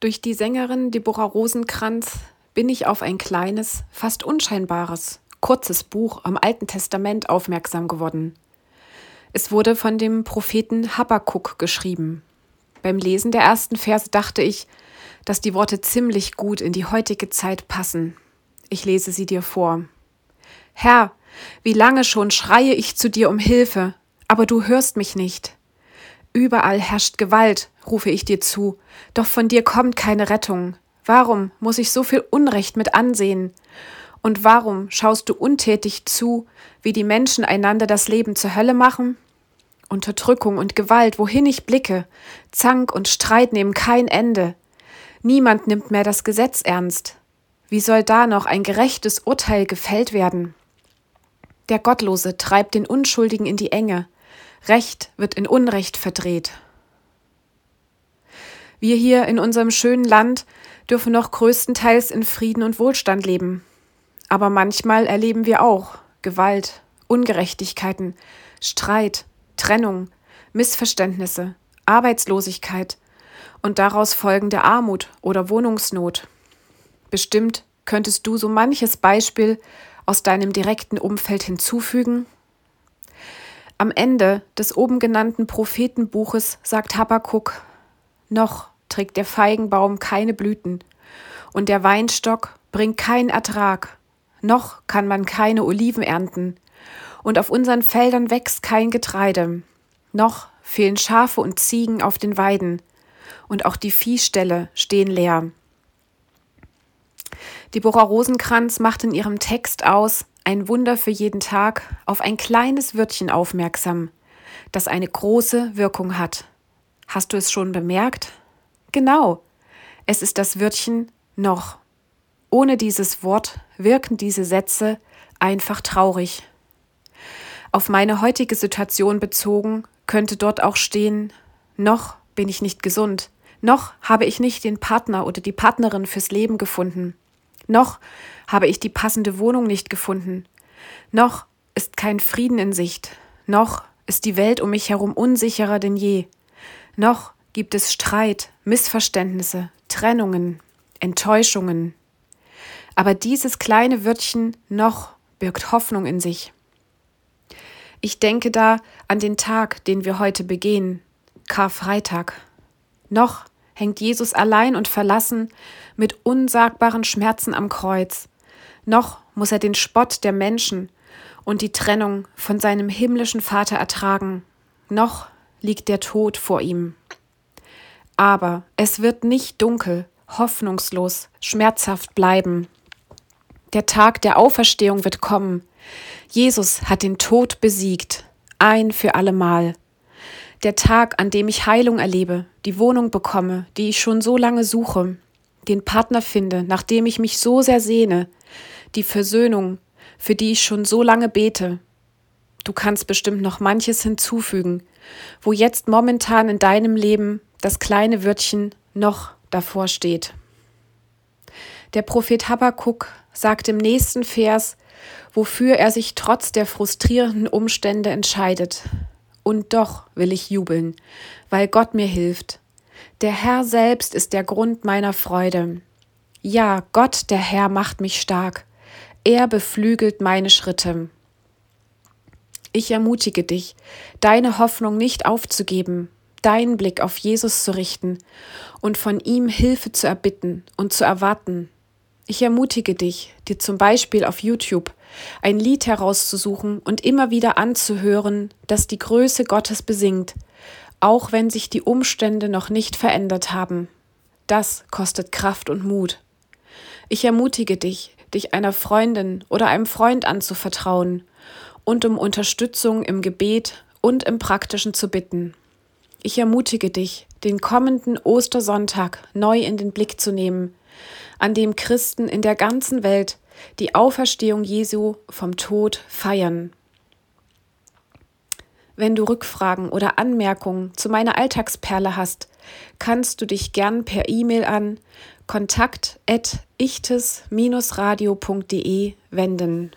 Durch die Sängerin Deborah Rosenkranz bin ich auf ein kleines, fast unscheinbares, kurzes Buch am Alten Testament aufmerksam geworden. Es wurde von dem Propheten Habakkuk geschrieben. Beim Lesen der ersten Verse dachte ich, dass die Worte ziemlich gut in die heutige Zeit passen. Ich lese sie dir vor. Herr, wie lange schon schreie ich zu dir um Hilfe, aber du hörst mich nicht. Überall herrscht Gewalt, rufe ich dir zu, doch von dir kommt keine Rettung. Warum muss ich so viel Unrecht mit ansehen? Und warum schaust du untätig zu, wie die Menschen einander das Leben zur Hölle machen? Unterdrückung und Gewalt, wohin ich blicke, Zank und Streit nehmen kein Ende. Niemand nimmt mehr das Gesetz ernst. Wie soll da noch ein gerechtes Urteil gefällt werden? Der Gottlose treibt den Unschuldigen in die Enge. Recht wird in Unrecht verdreht. Wir hier in unserem schönen Land dürfen noch größtenteils in Frieden und Wohlstand leben. Aber manchmal erleben wir auch Gewalt, Ungerechtigkeiten, Streit, Trennung, Missverständnisse, Arbeitslosigkeit und daraus folgende Armut oder Wohnungsnot. Bestimmt könntest du so manches Beispiel aus deinem direkten Umfeld hinzufügen? Am Ende des oben genannten Prophetenbuches sagt Habakkuk, noch trägt der Feigenbaum keine Blüten und der Weinstock bringt keinen Ertrag, noch kann man keine Oliven ernten und auf unseren Feldern wächst kein Getreide, noch fehlen Schafe und Ziegen auf den Weiden und auch die Viehställe stehen leer. Deborah Rosenkranz macht in ihrem Text aus, ein Wunder für jeden Tag, auf ein kleines Wörtchen aufmerksam, das eine große Wirkung hat. Hast du es schon bemerkt? Genau, es ist das Wörtchen noch. Ohne dieses Wort wirken diese Sätze einfach traurig. Auf meine heutige Situation bezogen könnte dort auch stehen, noch bin ich nicht gesund, noch habe ich nicht den Partner oder die Partnerin fürs Leben gefunden. Noch habe ich die passende Wohnung nicht gefunden. Noch ist kein Frieden in Sicht. Noch ist die Welt um mich herum unsicherer denn je. Noch gibt es Streit, Missverständnisse, Trennungen, Enttäuschungen. Aber dieses kleine Wörtchen noch birgt Hoffnung in sich. Ich denke da an den Tag, den wir heute begehen, Karfreitag. Noch hängt Jesus allein und verlassen mit unsagbaren Schmerzen am Kreuz. Noch muss er den Spott der Menschen und die Trennung von seinem himmlischen Vater ertragen. Noch liegt der Tod vor ihm. Aber es wird nicht dunkel, hoffnungslos, schmerzhaft bleiben. Der Tag der Auferstehung wird kommen. Jesus hat den Tod besiegt, ein für allemal. Der Tag, an dem ich Heilung erlebe, die Wohnung bekomme, die ich schon so lange suche, den Partner finde, nach dem ich mich so sehr sehne, die Versöhnung, für die ich schon so lange bete. Du kannst bestimmt noch manches hinzufügen, wo jetzt momentan in deinem Leben das kleine Wörtchen noch davor steht. Der Prophet Habakkuk sagt im nächsten Vers, wofür er sich trotz der frustrierenden Umstände entscheidet. Und doch will ich jubeln, weil Gott mir hilft. Der Herr selbst ist der Grund meiner Freude. Ja, Gott, der Herr, macht mich stark. Er beflügelt meine Schritte. Ich ermutige dich, deine Hoffnung nicht aufzugeben, deinen Blick auf Jesus zu richten und von ihm Hilfe zu erbitten und zu erwarten. Ich ermutige dich, dir zum Beispiel auf YouTube ein Lied herauszusuchen und immer wieder anzuhören, das die Größe Gottes besingt, auch wenn sich die Umstände noch nicht verändert haben. Das kostet Kraft und Mut. Ich ermutige dich, dich einer Freundin oder einem Freund anzuvertrauen und um Unterstützung im Gebet und im Praktischen zu bitten. Ich ermutige dich, den kommenden Ostersonntag neu in den Blick zu nehmen, an dem Christen in der ganzen Welt die Auferstehung Jesu vom Tod feiern. Wenn du Rückfragen oder Anmerkungen zu meiner Alltagsperle hast, kannst du dich gern per E-Mail an kontakt@ichtes-radio.de wenden.